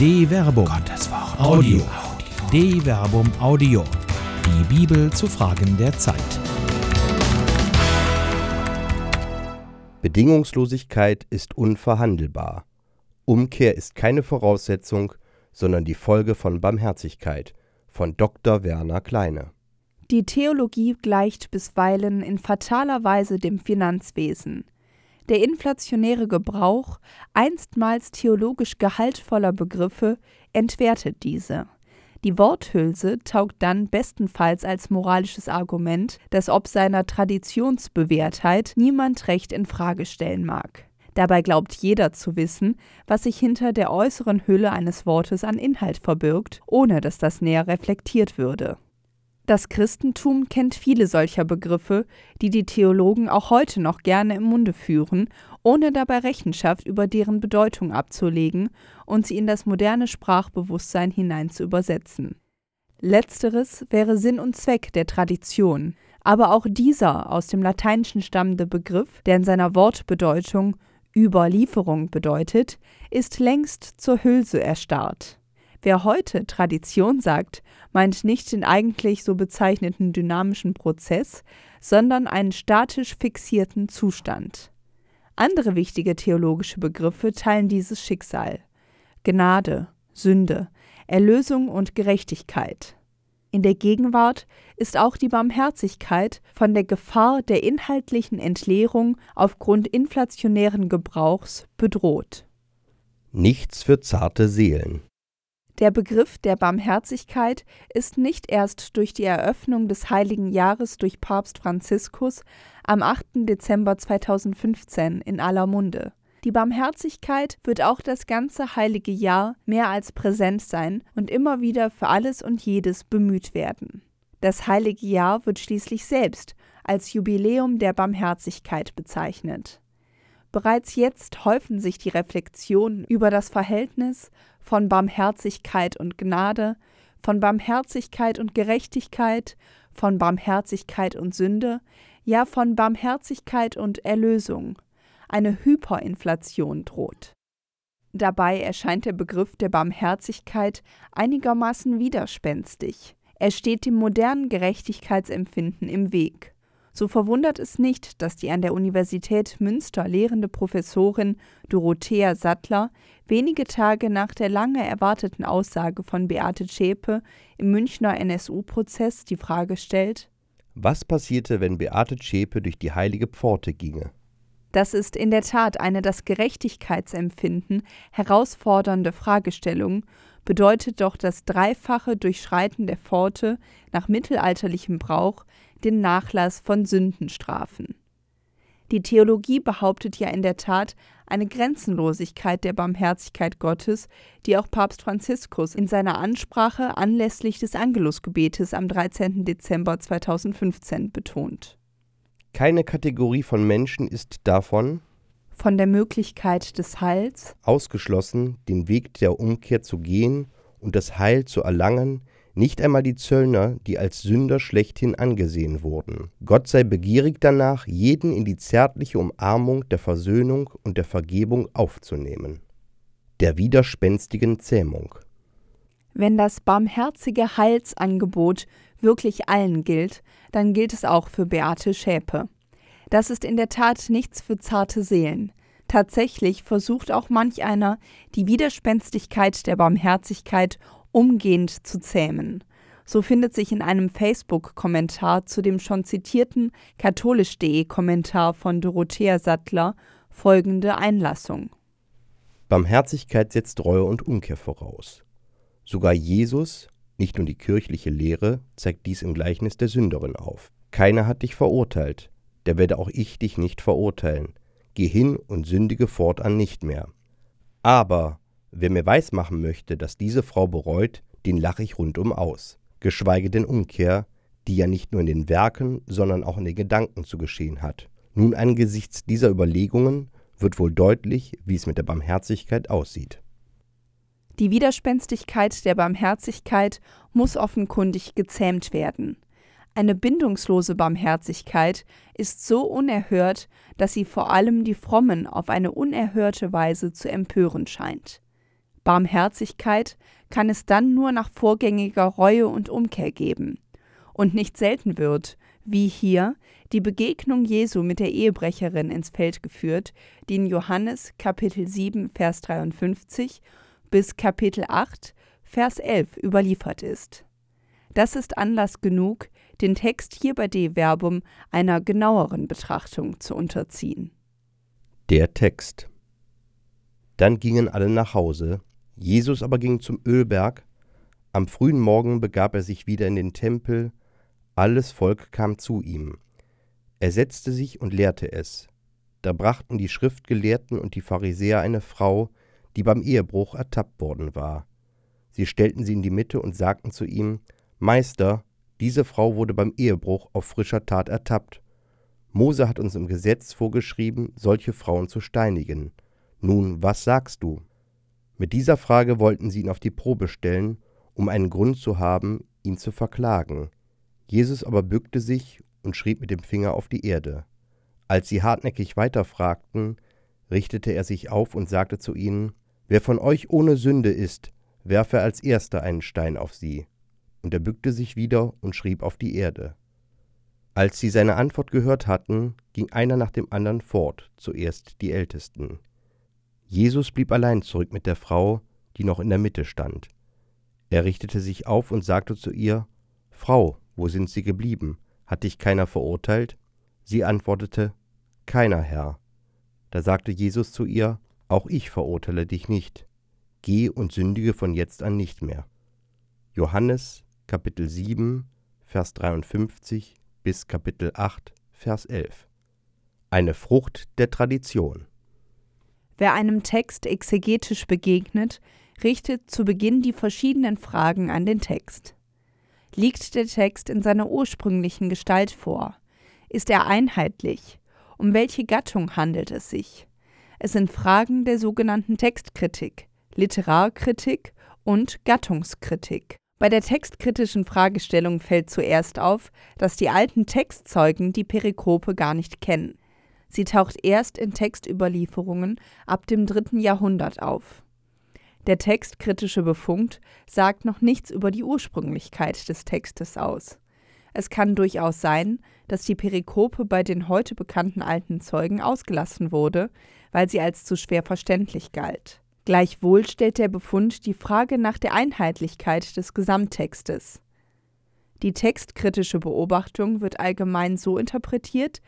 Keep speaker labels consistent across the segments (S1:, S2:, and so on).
S1: De Verbum.
S2: Gottes Wort.
S1: Audio. De Verbum Audio. Die Bibel zu Fragen der Zeit.
S3: Bedingungslosigkeit ist unverhandelbar. Umkehr ist keine Voraussetzung, sondern die Folge von Barmherzigkeit. Von Dr. Werner Kleine.
S4: Die Theologie gleicht bisweilen in fataler Weise dem Finanzwesen. Der inflationäre Gebrauch einstmals theologisch gehaltvoller Begriffe entwertet diese. Die Worthülse taugt dann bestenfalls als moralisches Argument, das ob seiner Traditionsbewährtheit niemand recht in Frage stellen mag. Dabei glaubt jeder zu wissen, was sich hinter der äußeren Hülle eines Wortes an Inhalt verbirgt, ohne dass das näher reflektiert würde. Das Christentum kennt viele solcher Begriffe, die die Theologen auch heute noch gerne im Munde führen, ohne dabei Rechenschaft über deren Bedeutung abzulegen und sie in das moderne Sprachbewusstsein hinein zu übersetzen. Letzteres wäre Sinn und Zweck der Tradition, aber auch dieser aus dem Lateinischen stammende Begriff, der in seiner Wortbedeutung Überlieferung bedeutet, ist längst zur Hülse erstarrt. Wer heute Tradition sagt, meint nicht den eigentlich so bezeichneten dynamischen Prozess, sondern einen statisch fixierten Zustand. Andere wichtige theologische Begriffe teilen dieses Schicksal. Gnade, Sünde, Erlösung und Gerechtigkeit. In der Gegenwart ist auch die Barmherzigkeit von der Gefahr der inhaltlichen Entleerung aufgrund inflationären Gebrauchs bedroht.
S3: Nichts für zarte Seelen.
S4: Der Begriff der Barmherzigkeit ist nicht erst durch die Eröffnung des Heiligen Jahres durch Papst Franziskus am 8. Dezember 2015 in aller Munde. Die Barmherzigkeit wird auch das ganze heilige Jahr mehr als präsent sein und immer wieder für alles und jedes bemüht werden. Das heilige Jahr wird schließlich selbst als Jubiläum der Barmherzigkeit bezeichnet. Bereits jetzt häufen sich die Reflexionen über das Verhältnis von Barmherzigkeit und Gnade, von Barmherzigkeit und Gerechtigkeit, von Barmherzigkeit und Sünde, ja von Barmherzigkeit und Erlösung. Eine Hyperinflation droht. Dabei erscheint der Begriff der Barmherzigkeit einigermaßen widerspenstig. Er steht dem modernen Gerechtigkeitsempfinden im Weg. So verwundert es nicht, dass die an der Universität Münster lehrende Professorin Dorothea Sattler wenige Tage nach der lange erwarteten Aussage von Beate Zschäpe im Münchner NSU-Prozess die Frage stellt:
S3: Was passierte, wenn Beate Zschäpe durch die heilige Pforte ginge?
S4: Das ist in der Tat eine das Gerechtigkeitsempfinden herausfordernde Fragestellung, bedeutet doch das dreifache Durchschreiten der Pforte nach mittelalterlichem Brauch den Nachlass von Sündenstrafen. Die Theologie behauptet ja in der Tat eine Grenzenlosigkeit der Barmherzigkeit Gottes, die auch Papst Franziskus in seiner Ansprache anlässlich des Angelusgebetes am 13. Dezember 2015 betont.
S3: Keine Kategorie von Menschen ist davon
S4: von der Möglichkeit des Heils
S3: ausgeschlossen, den Weg der Umkehr zu gehen und das Heil zu erlangen, nicht einmal die Zöllner, die als Sünder schlechthin angesehen wurden. Gott sei begierig danach, jeden in die zärtliche Umarmung der Versöhnung und der Vergebung aufzunehmen. Der widerspenstigen Zähmung.
S4: Wenn das barmherzige Heilsangebot wirklich allen gilt, dann gilt es auch für Beate Schäpe. Das ist in der Tat nichts für zarte Seelen. Tatsächlich versucht auch manch einer, die Widerspenstigkeit der Barmherzigkeit umgehend zu zähmen. So findet sich in einem Facebook-Kommentar zu dem schon zitierten katholisch.de Kommentar von Dorothea Sattler folgende Einlassung.
S3: Barmherzigkeit setzt Reue und Umkehr voraus. Sogar Jesus, nicht nur die kirchliche Lehre, zeigt dies im Gleichnis der Sünderin auf. Keiner hat dich verurteilt, der werde auch ich dich nicht verurteilen. Geh hin und sündige fortan nicht mehr. Aber Wer mir weismachen möchte, dass diese Frau bereut, den lache ich rundum aus. Geschweige denn Umkehr, die ja nicht nur in den Werken, sondern auch in den Gedanken zu geschehen hat. Nun angesichts dieser Überlegungen wird wohl deutlich, wie es mit der Barmherzigkeit aussieht.
S4: Die Widerspenstigkeit der Barmherzigkeit muss offenkundig gezähmt werden. Eine bindungslose Barmherzigkeit ist so unerhört, dass sie vor allem die Frommen auf eine unerhörte Weise zu empören scheint. Barmherzigkeit kann es dann nur nach vorgängiger Reue und Umkehr geben. Und nicht selten wird, wie hier, die Begegnung Jesu mit der Ehebrecherin ins Feld geführt, die in Johannes Kapitel 7, Vers 53 bis Kapitel 8, Vers 11 überliefert ist. Das ist Anlass genug, den Text hier bei De Verbum einer genaueren Betrachtung zu unterziehen.
S3: Der Text. Dann gingen alle nach Hause, Jesus aber ging zum Ölberg, am frühen Morgen begab er sich wieder in den Tempel, alles Volk kam zu ihm. Er setzte sich und lehrte es. Da brachten die Schriftgelehrten und die Pharisäer eine Frau, die beim Ehebruch ertappt worden war. Sie stellten sie in die Mitte und sagten zu ihm, Meister, diese Frau wurde beim Ehebruch auf frischer Tat ertappt. Mose hat uns im Gesetz vorgeschrieben, solche Frauen zu steinigen. Nun, was sagst du? Mit dieser Frage wollten sie ihn auf die Probe stellen, um einen Grund zu haben, ihn zu verklagen. Jesus aber bückte sich und schrieb mit dem Finger auf die Erde. Als sie hartnäckig weiterfragten, richtete er sich auf und sagte zu ihnen, Wer von euch ohne Sünde ist, werfe als erster einen Stein auf sie. Und er bückte sich wieder und schrieb auf die Erde. Als sie seine Antwort gehört hatten, ging einer nach dem anderen fort, zuerst die Ältesten. Jesus blieb allein zurück mit der Frau, die noch in der Mitte stand. Er richtete sich auf und sagte zu ihr, Frau, wo sind sie geblieben? Hat dich keiner verurteilt? Sie antwortete, Keiner, Herr. Da sagte Jesus zu ihr, Auch ich verurteile dich nicht. Geh und sündige von jetzt an nicht mehr. Johannes Kapitel 7, Vers 53 bis Kapitel 8, Vers 11. Eine Frucht der Tradition.
S4: Wer einem Text exegetisch begegnet, richtet zu Beginn die verschiedenen Fragen an den Text. Liegt der Text in seiner ursprünglichen Gestalt vor? Ist er einheitlich? Um welche Gattung handelt es sich? Es sind Fragen der sogenannten Textkritik, Literarkritik und Gattungskritik. Bei der textkritischen Fragestellung fällt zuerst auf, dass die alten Textzeugen die Perikope gar nicht kennen. Sie taucht erst in Textüberlieferungen ab dem dritten Jahrhundert auf. Der textkritische Befund sagt noch nichts über die Ursprünglichkeit des Textes aus. Es kann durchaus sein, dass die Perikope bei den heute bekannten alten Zeugen ausgelassen wurde, weil sie als zu schwer verständlich galt. Gleichwohl stellt der Befund die Frage nach der Einheitlichkeit des Gesamttextes. Die textkritische Beobachtung wird allgemein so interpretiert,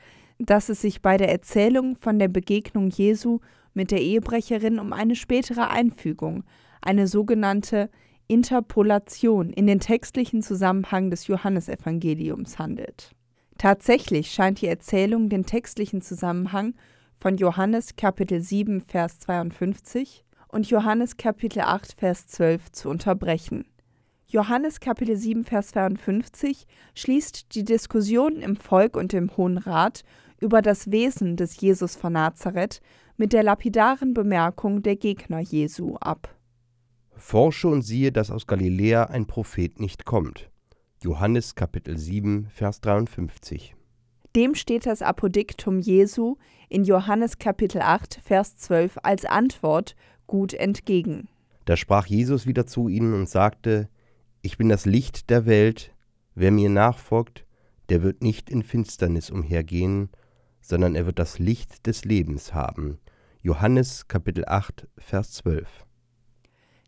S4: dass es sich bei der Erzählung von der Begegnung Jesu mit der Ehebrecherin um eine spätere Einfügung, eine sogenannte Interpolation in den textlichen Zusammenhang des Johannesevangeliums handelt. Tatsächlich scheint die Erzählung den textlichen Zusammenhang von Johannes Kapitel 7 Vers 52 und Johannes Kapitel 8 Vers 12 zu unterbrechen. Johannes Kapitel 7 Vers 52 schließt die Diskussion im Volk und im Hohen Rat über das Wesen des Jesus von Nazareth mit der lapidaren Bemerkung der Gegner Jesu ab.
S3: Forsche und siehe, dass aus Galiläa ein Prophet nicht kommt. Johannes Kapitel 7, Vers 53.
S4: Dem steht das Apodiktum Jesu in Johannes Kapitel 8, Vers 12 als Antwort gut entgegen.
S3: Da sprach Jesus wieder zu ihnen und sagte, Ich bin das Licht der Welt, wer mir nachfolgt, der wird nicht in Finsternis umhergehen, sondern er wird das Licht des Lebens haben. Johannes Kapitel 8, Vers 12.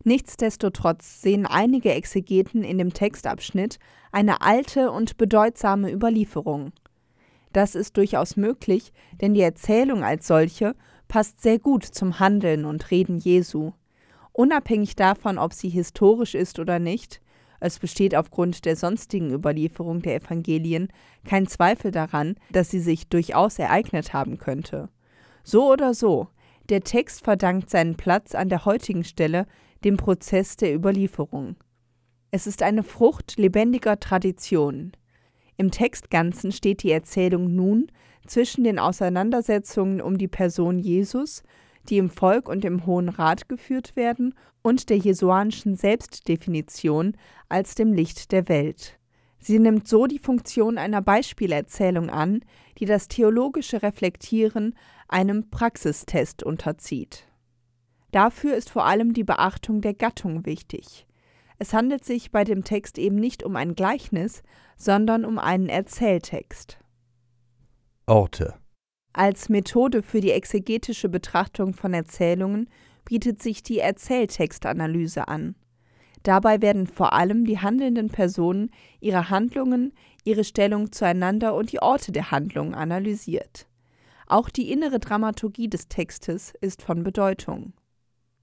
S4: Nichtsdestotrotz sehen einige Exegeten in dem Textabschnitt eine alte und bedeutsame Überlieferung. Das ist durchaus möglich, denn die Erzählung als solche passt sehr gut zum Handeln und Reden Jesu. Unabhängig davon, ob sie historisch ist oder nicht, es besteht aufgrund der sonstigen Überlieferung der Evangelien kein Zweifel daran, dass sie sich durchaus ereignet haben könnte. So oder so, der Text verdankt seinen Platz an der heutigen Stelle dem Prozess der Überlieferung. Es ist eine Frucht lebendiger Tradition. Im Textganzen steht die Erzählung nun zwischen den Auseinandersetzungen um die Person Jesus, die im Volk und im Hohen Rat geführt werden, und der jesuanischen Selbstdefinition als dem Licht der Welt. Sie nimmt so die Funktion einer Beispielerzählung an, die das theologische Reflektieren einem Praxistest unterzieht. Dafür ist vor allem die Beachtung der Gattung wichtig. Es handelt sich bei dem Text eben nicht um ein Gleichnis, sondern um einen Erzähltext.
S3: Orte
S4: Als Methode für die exegetische Betrachtung von Erzählungen bietet sich die Erzähltextanalyse an. Dabei werden vor allem die handelnden Personen, ihre Handlungen, ihre Stellung zueinander und die Orte der Handlung analysiert. Auch die innere Dramaturgie des Textes ist von Bedeutung.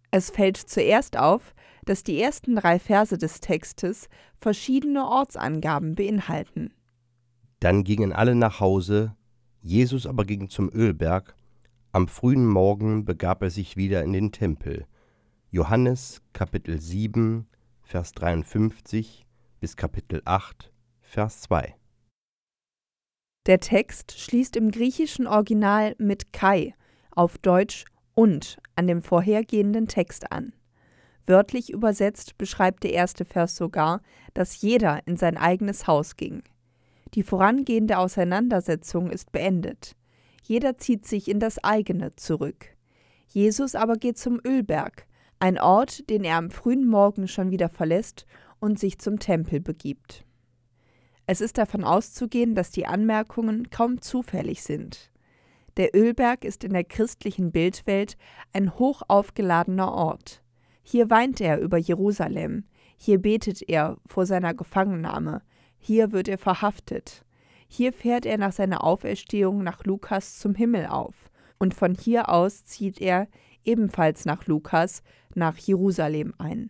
S4: Es fällt zuerst auf, dass die ersten drei Verse des Textes verschiedene Ortsangaben beinhalten.
S3: Dann gingen alle nach Hause, Jesus aber ging zum Ölberg, am frühen Morgen begab er sich wieder in den Tempel. Johannes Kapitel 7, Vers 53 bis Kapitel 8, Vers 2.
S4: Der Text schließt im griechischen Original mit Kai, auf Deutsch und an dem vorhergehenden Text an. Wörtlich übersetzt beschreibt der erste Vers sogar, dass jeder in sein eigenes Haus ging. Die vorangehende Auseinandersetzung ist beendet. Jeder zieht sich in das eigene zurück. Jesus aber geht zum Ölberg, ein Ort, den er am frühen Morgen schon wieder verlässt und sich zum Tempel begibt. Es ist davon auszugehen, dass die Anmerkungen kaum zufällig sind. Der Ölberg ist in der christlichen Bildwelt ein hoch aufgeladener Ort. Hier weint er über Jerusalem, hier betet er vor seiner Gefangennahme, hier wird er verhaftet. Hier fährt er nach seiner Auferstehung nach Lukas zum Himmel auf, und von hier aus zieht er, ebenfalls nach Lukas, nach Jerusalem ein.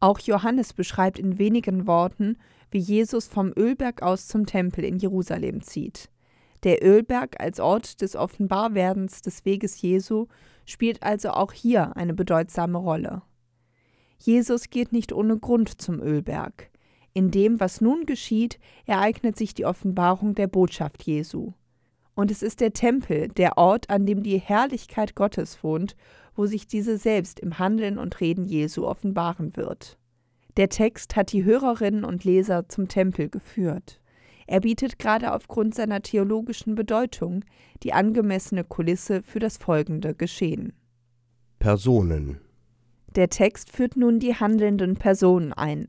S4: Auch Johannes beschreibt in wenigen Worten, wie Jesus vom Ölberg aus zum Tempel in Jerusalem zieht. Der Ölberg als Ort des Offenbarwerdens des Weges Jesu spielt also auch hier eine bedeutsame Rolle. Jesus geht nicht ohne Grund zum Ölberg. In dem, was nun geschieht, ereignet sich die Offenbarung der Botschaft Jesu. Und es ist der Tempel, der Ort, an dem die Herrlichkeit Gottes wohnt, wo sich diese selbst im Handeln und Reden Jesu offenbaren wird. Der Text hat die Hörerinnen und Leser zum Tempel geführt. Er bietet gerade aufgrund seiner theologischen Bedeutung die angemessene Kulisse für das folgende Geschehen.
S3: Personen
S4: Der Text führt nun die handelnden Personen ein.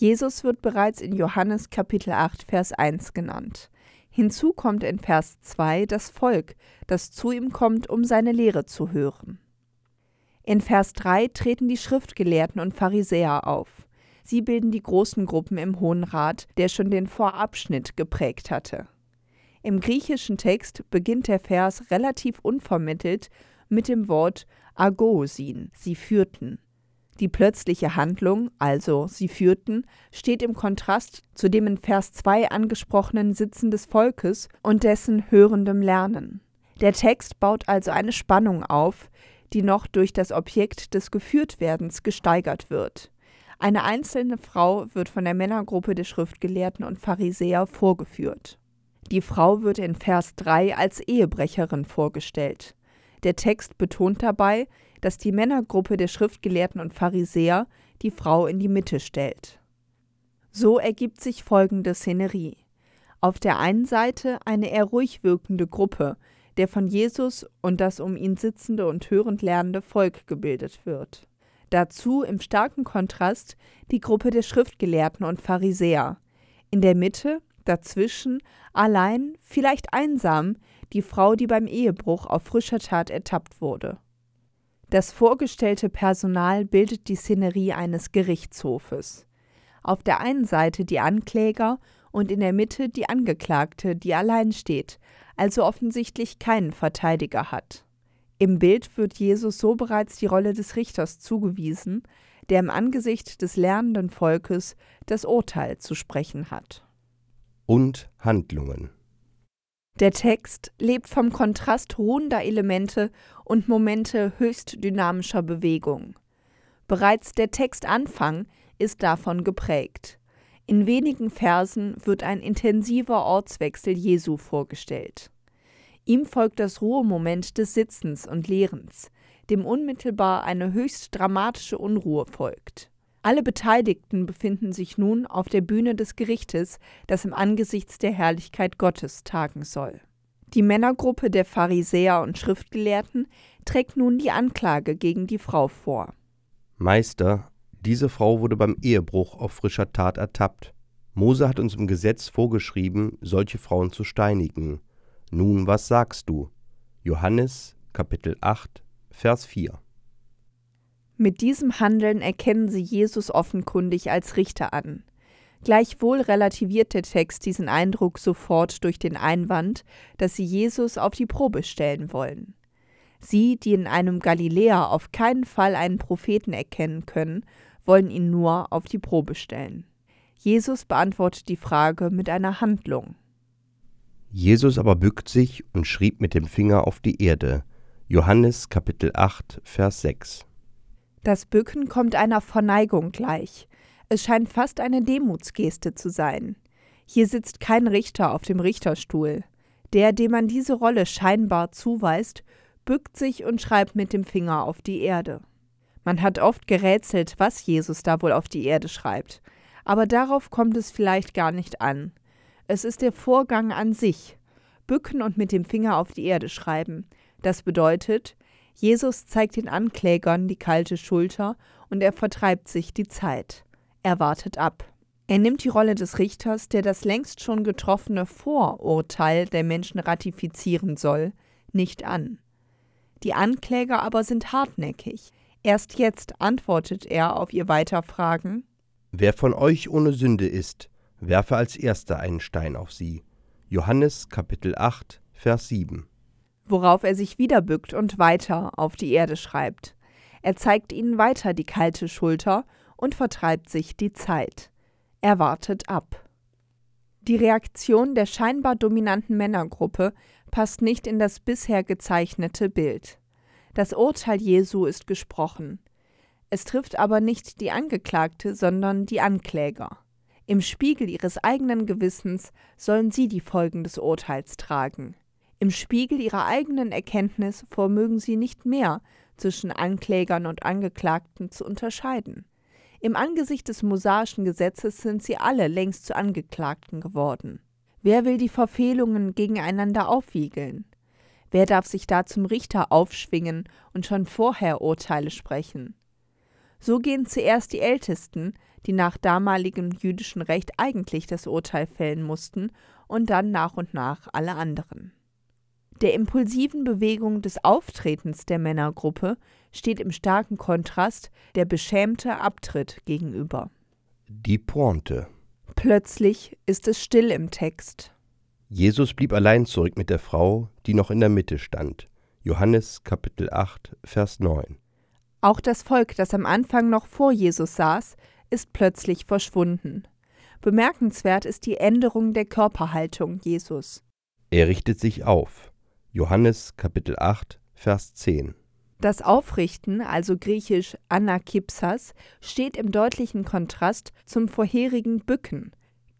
S4: Jesus wird bereits in Johannes Kapitel 8 Vers 1 genannt. Hinzu kommt in Vers 2 das Volk, das zu ihm kommt, um seine Lehre zu hören. In Vers 3 treten die Schriftgelehrten und Pharisäer auf. Sie bilden die großen Gruppen im Hohen Rat, der schon den Vorabschnitt geprägt hatte. Im griechischen Text beginnt der Vers relativ unvermittelt mit dem Wort agosin, sie führten. Die plötzliche Handlung, also sie führten, steht im Kontrast zu dem in Vers 2 angesprochenen Sitzen des Volkes und dessen hörendem Lernen. Der Text baut also eine Spannung auf, die noch durch das Objekt des Geführtwerdens gesteigert wird. Eine einzelne Frau wird von der Männergruppe der Schriftgelehrten und Pharisäer vorgeführt. Die Frau wird in Vers 3 als Ehebrecherin vorgestellt. Der Text betont dabei, dass die Männergruppe der Schriftgelehrten und Pharisäer die Frau in die Mitte stellt. So ergibt sich folgende Szenerie. Auf der einen Seite eine eher ruhig wirkende Gruppe, der von Jesus und das um ihn sitzende und hörend lernende Volk gebildet wird. Dazu im starken Kontrast die Gruppe der Schriftgelehrten und Pharisäer. In der Mitte, dazwischen, allein, vielleicht einsam, die Frau, die beim Ehebruch auf frischer Tat ertappt wurde. Das vorgestellte Personal bildet die Szenerie eines Gerichtshofes. Auf der einen Seite die Ankläger und in der Mitte die Angeklagte, die allein steht, also offensichtlich keinen Verteidiger hat. Im Bild wird Jesus so bereits die Rolle des Richters zugewiesen, der im Angesicht des lernenden Volkes das Urteil zu sprechen hat.
S3: Und Handlungen.
S4: Der Text lebt vom Kontrast ruhender Elemente und Momente höchst dynamischer Bewegung. Bereits der Textanfang ist davon geprägt. In wenigen Versen wird ein intensiver Ortswechsel Jesu vorgestellt. Ihm folgt das Ruhemoment des Sitzens und Lehrens, dem unmittelbar eine höchst dramatische Unruhe folgt. Alle Beteiligten befinden sich nun auf der Bühne des Gerichtes, das im Angesichts der Herrlichkeit Gottes tagen soll. Die Männergruppe der Pharisäer und Schriftgelehrten trägt nun die Anklage gegen die Frau vor.
S3: Meister, diese Frau wurde beim Ehebruch auf frischer Tat ertappt. Mose hat uns im Gesetz vorgeschrieben, solche Frauen zu steinigen. Nun, was sagst du? Johannes Kapitel 8, Vers 4.
S4: Mit diesem Handeln erkennen sie Jesus offenkundig als Richter an. Gleichwohl relativiert der Text diesen Eindruck sofort durch den Einwand, dass sie Jesus auf die Probe stellen wollen. Sie, die in einem Galiläer auf keinen Fall einen Propheten erkennen können, wollen ihn nur auf die Probe stellen. Jesus beantwortet die Frage mit einer Handlung.
S3: Jesus aber bückt sich und schrieb mit dem Finger auf die Erde. Johannes Kapitel 8, Vers 6.
S4: Das Bücken kommt einer Verneigung gleich. Es scheint fast eine Demutsgeste zu sein. Hier sitzt kein Richter auf dem Richterstuhl. Der, dem man diese Rolle scheinbar zuweist, bückt sich und schreibt mit dem Finger auf die Erde. Man hat oft gerätselt, was Jesus da wohl auf die Erde schreibt, aber darauf kommt es vielleicht gar nicht an. Es ist der Vorgang an sich. Bücken und mit dem Finger auf die Erde schreiben. Das bedeutet, Jesus zeigt den Anklägern die kalte Schulter und er vertreibt sich die Zeit. Er wartet ab. Er nimmt die Rolle des Richters, der das längst schon getroffene Vorurteil der Menschen ratifizieren soll, nicht an. Die Ankläger aber sind hartnäckig. Erst jetzt antwortet er auf ihr Weiterfragen
S3: Wer von euch ohne Sünde ist, werfe als erster einen Stein auf sie. Johannes Kapitel 8, Vers 7.
S4: Worauf er sich wieder bückt und weiter auf die Erde schreibt. Er zeigt ihnen weiter die kalte Schulter und vertreibt sich die Zeit. Er wartet ab. Die Reaktion der scheinbar dominanten Männergruppe passt nicht in das bisher gezeichnete Bild. Das Urteil Jesu ist gesprochen. Es trifft aber nicht die Angeklagte, sondern die Ankläger. Im Spiegel ihres eigenen Gewissens sollen sie die Folgen des Urteils tragen. Im Spiegel ihrer eigenen Erkenntnis vermögen sie nicht mehr zwischen Anklägern und Angeklagten zu unterscheiden. Im Angesicht des mosaischen Gesetzes sind sie alle längst zu Angeklagten geworden. Wer will die Verfehlungen gegeneinander aufwiegeln? Wer darf sich da zum Richter aufschwingen und schon vorher Urteile sprechen? So gehen zuerst die Ältesten, die nach damaligem jüdischen Recht eigentlich das Urteil fällen mussten, und dann nach und nach alle anderen. Der impulsiven Bewegung des Auftretens der Männergruppe steht im starken Kontrast der beschämte Abtritt gegenüber.
S3: Die Pointe.
S4: Plötzlich ist es still im Text.
S3: Jesus blieb allein zurück mit der Frau, die noch in der Mitte stand. Johannes Kapitel 8, Vers 9.
S4: Auch das Volk, das am Anfang noch vor Jesus saß, ist plötzlich verschwunden. Bemerkenswert ist die Änderung der Körperhaltung Jesus.
S3: Er richtet sich auf. Johannes Kapitel 8, Vers 10.
S4: Das Aufrichten, also griechisch Anakipsas, steht im deutlichen Kontrast zum vorherigen Bücken,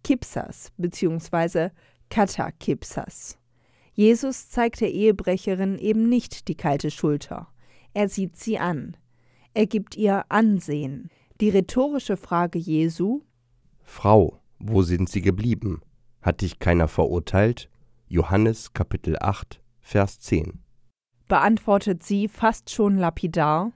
S4: Kipsas bzw. Katakipsas. Jesus zeigt der Ehebrecherin eben nicht die kalte Schulter. Er sieht sie an. Er gibt ihr Ansehen. Die rhetorische Frage Jesu
S3: Frau, wo sind sie geblieben? Hat dich keiner verurteilt? Johannes Kapitel 8, Vers 10.
S4: beantwortet sie fast schon lapidar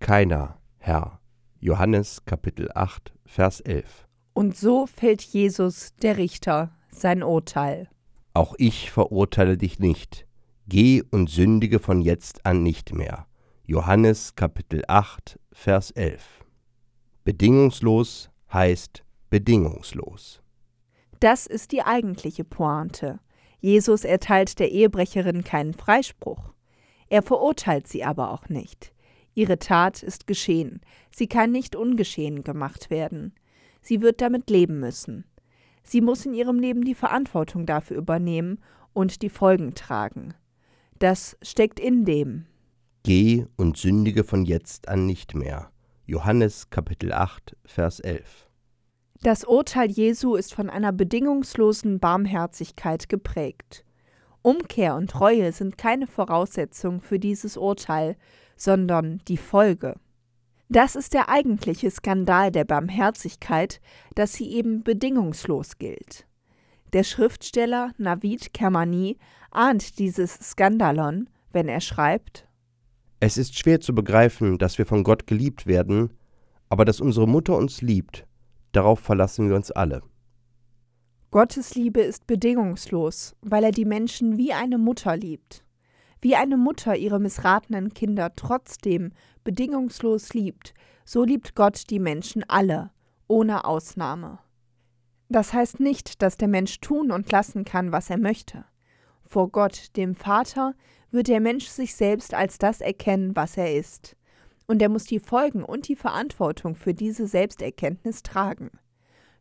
S3: Keiner, Herr. Johannes Kapitel 8, Vers 11.
S4: Und so fällt Jesus, der Richter, sein Urteil.
S3: Auch ich verurteile dich nicht. Geh und sündige von jetzt an nicht mehr. Johannes Kapitel 8, Vers 11. Bedingungslos heißt bedingungslos.
S4: Das ist die eigentliche Pointe. Jesus erteilt der Ehebrecherin keinen Freispruch. Er verurteilt sie aber auch nicht. Ihre Tat ist geschehen. Sie kann nicht ungeschehen gemacht werden. Sie wird damit leben müssen. Sie muss in ihrem Leben die Verantwortung dafür übernehmen und die Folgen tragen. Das steckt in dem.
S3: Geh und sündige von jetzt an nicht mehr. Johannes Kapitel 8, Vers 11.
S4: Das Urteil Jesu ist von einer bedingungslosen Barmherzigkeit geprägt. Umkehr und Reue sind keine Voraussetzung für dieses Urteil, sondern die Folge. Das ist der eigentliche Skandal der Barmherzigkeit, dass sie eben bedingungslos gilt. Der Schriftsteller Navid Kermani ahnt dieses Skandalon, wenn er schreibt
S3: Es ist schwer zu begreifen, dass wir von Gott geliebt werden, aber dass unsere Mutter uns liebt, darauf verlassen wir uns alle.
S4: Gottes Liebe ist bedingungslos, weil er die Menschen wie eine Mutter liebt. Wie eine Mutter ihre missratenen Kinder trotzdem bedingungslos liebt, so liebt Gott die Menschen alle, ohne Ausnahme. Das heißt nicht, dass der Mensch tun und lassen kann, was er möchte. Vor Gott, dem Vater, wird der Mensch sich selbst als das erkennen, was er ist. Und er muss die Folgen und die Verantwortung für diese Selbsterkenntnis tragen.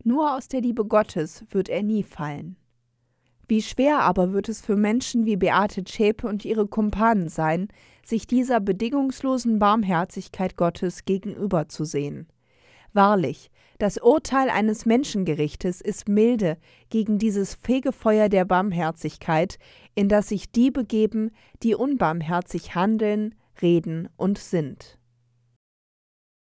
S4: Nur aus der Liebe Gottes wird er nie fallen. Wie schwer aber wird es für Menschen wie Beate Zschäpe und ihre Kumpanen sein, sich dieser bedingungslosen Barmherzigkeit Gottes gegenüberzusehen. Wahrlich, das Urteil eines Menschengerichtes ist milde gegen dieses Fegefeuer der Barmherzigkeit, in das sich die begeben, die unbarmherzig handeln, reden und sind.